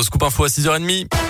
le scoop info à 6h30.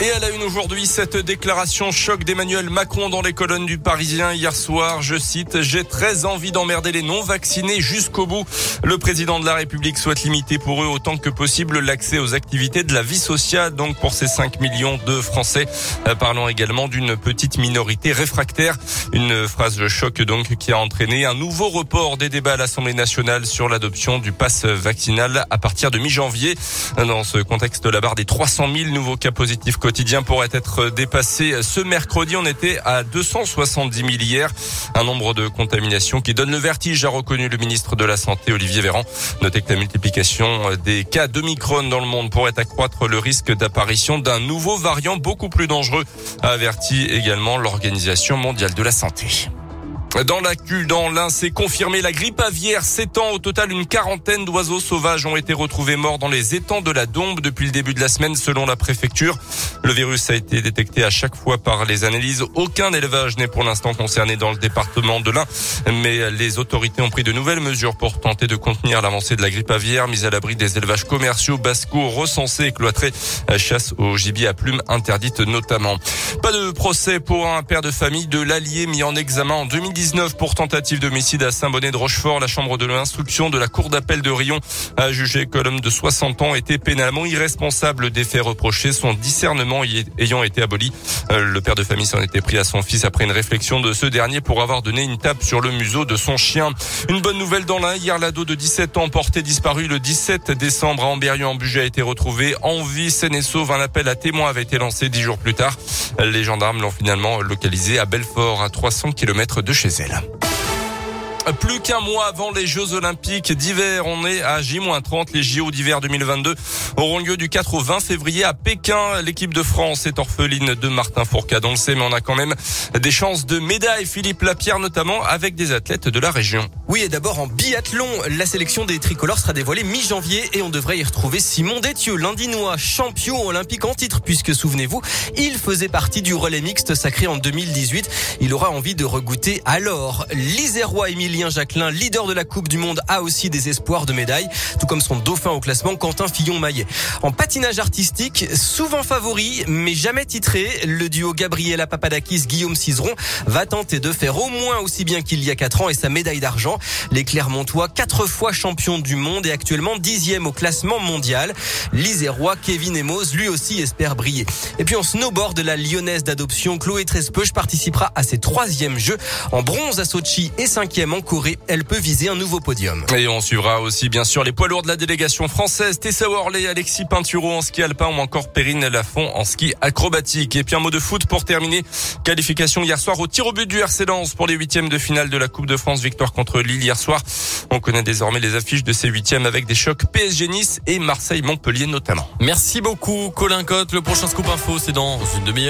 Et à la une aujourd'hui, cette déclaration choc d'Emmanuel Macron dans les colonnes du Parisien hier soir. Je cite, j'ai très envie d'emmerder les non-vaccinés jusqu'au bout. Le président de la République souhaite limiter pour eux autant que possible l'accès aux activités de la vie sociale, donc pour ces 5 millions de Français. Euh, parlons également d'une petite minorité réfractaire. Une phrase choc donc qui a entraîné un nouveau report des débats à l'Assemblée nationale sur l'adoption du pass vaccinal à partir de mi-janvier. Dans ce contexte, la barre des 300 000 nouveaux cas positifs quotidien pourrait être dépassé ce mercredi. On était à 270 000 hier. Un nombre de contaminations qui donne le vertige, a reconnu le ministre de la Santé, Olivier Véran. Notez que la multiplication des cas de Micron dans le monde pourrait accroître le risque d'apparition d'un nouveau variant beaucoup plus dangereux, a averti également l'Organisation mondiale de la santé. Dans la dans l'Ain, c'est confirmé. La grippe aviaire s'étend. Au total, une quarantaine d'oiseaux sauvages ont été retrouvés morts dans les étangs de la Dombe depuis le début de la semaine, selon la préfecture. Le virus a été détecté à chaque fois par les analyses. Aucun élevage n'est pour l'instant concerné dans le département de l'Ain, mais les autorités ont pris de nouvelles mesures pour tenter de contenir l'avancée de la grippe aviaire, mise à l'abri des élevages commerciaux, basco, recensés et cloîtrés, chasse au gibier à plumes interdite notamment. Pas de procès pour un père de famille de l'Allier mis en examen en 2019 pour tentative d'homicide à Saint-Bonnet de Rochefort. La chambre de l'instruction de la cour d'appel de Rion a jugé que l'homme de 60 ans était pénalement irresponsable des faits reprochés, son discernement ayant été aboli. Euh, le père de famille s'en était pris à son fils après une réflexion de ce dernier pour avoir donné une tape sur le museau de son chien. Une bonne nouvelle dans l'un. Hier, l'ado de 17 ans porté disparu le 17 décembre à Amberieu en Bugey a été retrouvé en vie. Seine et sauve. Un appel à témoins avait été lancé dix jours plus tard. Les gendarmes l'ont finalement localisé à Belfort, à 300 km de chez elle. Plus qu'un mois avant les Jeux Olympiques d'hiver, on est à J-30. Les JO d'hiver 2022 auront lieu du 4 au 20 février à Pékin. L'équipe de France est orpheline de Martin Fourcade, on le sait, mais on a quand même des chances de médaille. Philippe Lapierre notamment avec des athlètes de la région. Oui, et d'abord en biathlon, la sélection des tricolores sera dévoilée mi-janvier et on devrait y retrouver Simon Détieux, l'Indinois, champion olympique en titre, puisque souvenez-vous, il faisait partie du relais mixte sacré en 2018. Il aura envie de regoûter alors. L'Isérois Jacquelin, leader de la Coupe du Monde, a aussi des espoirs de médaille, tout comme son dauphin au classement Quentin Fillon-Maillet. En patinage artistique, souvent favori, mais jamais titré, le duo Gabriela Papadakis, Guillaume Cizeron va tenter de faire au moins aussi bien qu'il y a quatre ans et sa médaille d'argent. Les Clermontois, quatre fois champion du monde et actuellement dixième au classement mondial. L'Isérois Kevin Emos, lui aussi, espère briller. Et puis en snowboard, la lyonnaise d'adoption Chloé Trespeuch participera à ses troisièmes jeux en bronze à Sochi et cinquième en Corée. Elle peut viser un nouveau podium. Et on suivra aussi bien sûr les poids lourds de la délégation française. Tessa Worley, Alexis Pinturo en ski alpin ou encore Perrine Lafont en ski acrobatique. Et puis un mot de foot pour terminer. Qualification hier soir au tir au but du RC Lens pour les huitièmes de finale de la Coupe de France. Victoire contre Lille hier soir. On connaît désormais les affiches de ces huitièmes avec des chocs PSG Nice et Marseille Montpellier notamment. Merci beaucoup Colin Cotte. Le prochain scoop info c'est dans une demi-heure.